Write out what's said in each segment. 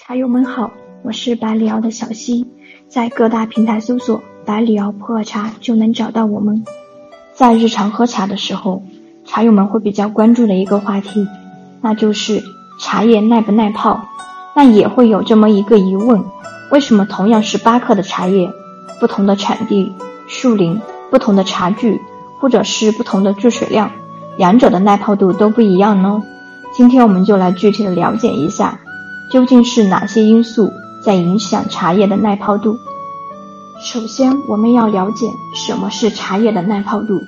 茶友们好，我是百里瑶的小溪，在各大平台搜索“百里瑶普洱茶”就能找到我们。在日常喝茶的时候，茶友们会比较关注的一个话题，那就是茶叶耐不耐泡。那也会有这么一个疑问：为什么同样是八克的茶叶，不同的产地、树林、不同的茶具，或者是不同的注水量，两者的耐泡度都不一样呢？今天我们就来具体的了解一下。究竟是哪些因素在影响茶叶的耐泡度？首先，我们要了解什么是茶叶的耐泡度。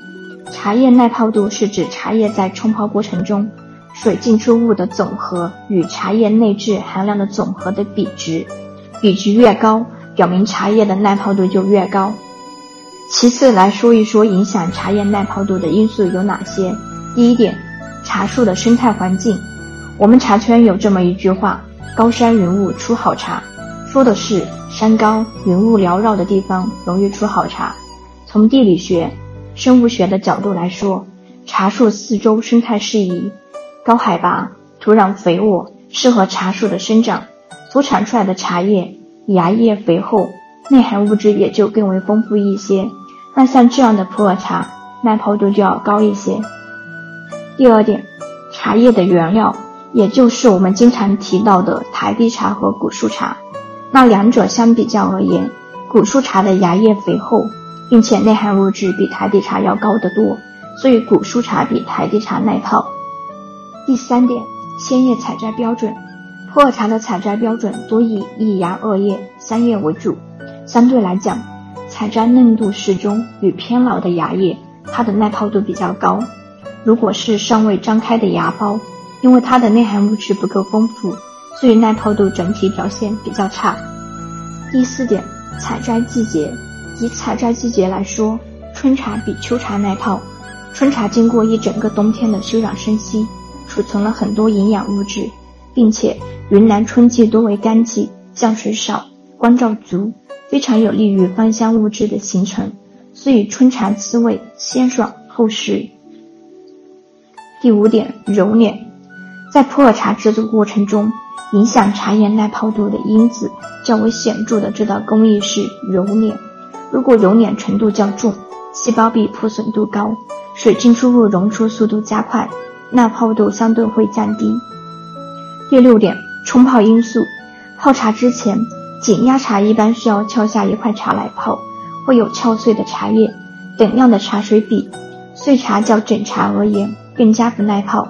茶叶耐泡度是指茶叶在冲泡过程中水进出物的总和与茶叶内质含量的总和的比值，比值越高，表明茶叶的耐泡度就越高。其次，来说一说影响茶叶耐泡度的因素有哪些。第一点，茶树的生态环境。我们茶圈有这么一句话。高山云雾出好茶，说的是山高云雾缭绕的地方容易出好茶。从地理学、生物学的角度来说，茶树四周生态适宜，高海拔、土壤肥沃，适合茶树的生长，所产出来的茶叶芽叶肥厚，内含物质也就更为丰富一些。那像这样的普洱茶，耐泡度就要高一些。第二点，茶叶的原料。也就是我们经常提到的台地茶和古树茶，那两者相比较而言，古树茶的芽叶肥厚，并且内含物质比台地茶要高得多，所以古树茶比台地茶耐泡。第三点，鲜叶采摘标准，普洱茶的采摘标准多以一芽二叶三叶为主，相对来讲，采摘嫩度适中与偏老的芽叶，它的耐泡度比较高。如果是尚未张开的芽苞，因为它的内含物质不够丰富，所以耐泡度整体表现比较差。第四点，采摘季节，以采摘季节来说，春茶比秋茶耐泡。春茶经过一整个冬天的休养生息，储存了很多营养物质，并且云南春季多为干季，降水少，光照足，非常有利于芳香物质的形成，所以春茶滋味鲜爽厚实。第五点，揉捻。在普洱茶制作过程中，影响茶叶耐泡度的因子较为显著的这道工艺是揉捻。如果揉捻程度较重，细胞壁破损度高，水进出物溶出速度加快，耐泡度相对会降低。第六点，冲泡因素。泡茶之前，紧压茶一般需要敲下一块茶来泡，会有敲碎的茶叶。等量的茶水比，碎茶较整茶而言更加不耐泡。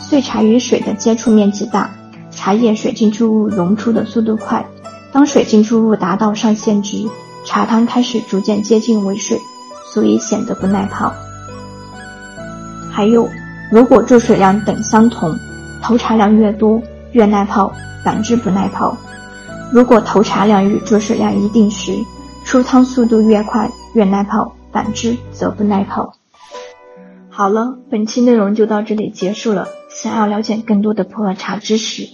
碎茶与水的接触面积大，茶叶水浸出物溶出的速度快。当水浸出物达到上限值，茶汤开始逐渐接近为水，所以显得不耐泡。还有，如果注水量等相同，投茶量越多越耐泡，反之不耐泡。如果投茶量与注水量一定时，出汤速度越快越耐泡，反之则不耐泡。好了，本期内容就到这里结束了。想要了解更多的普洱茶知识，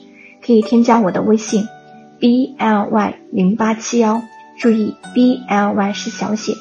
可以添加我的微信 b l y 零八七幺，注意 b l y 是小写。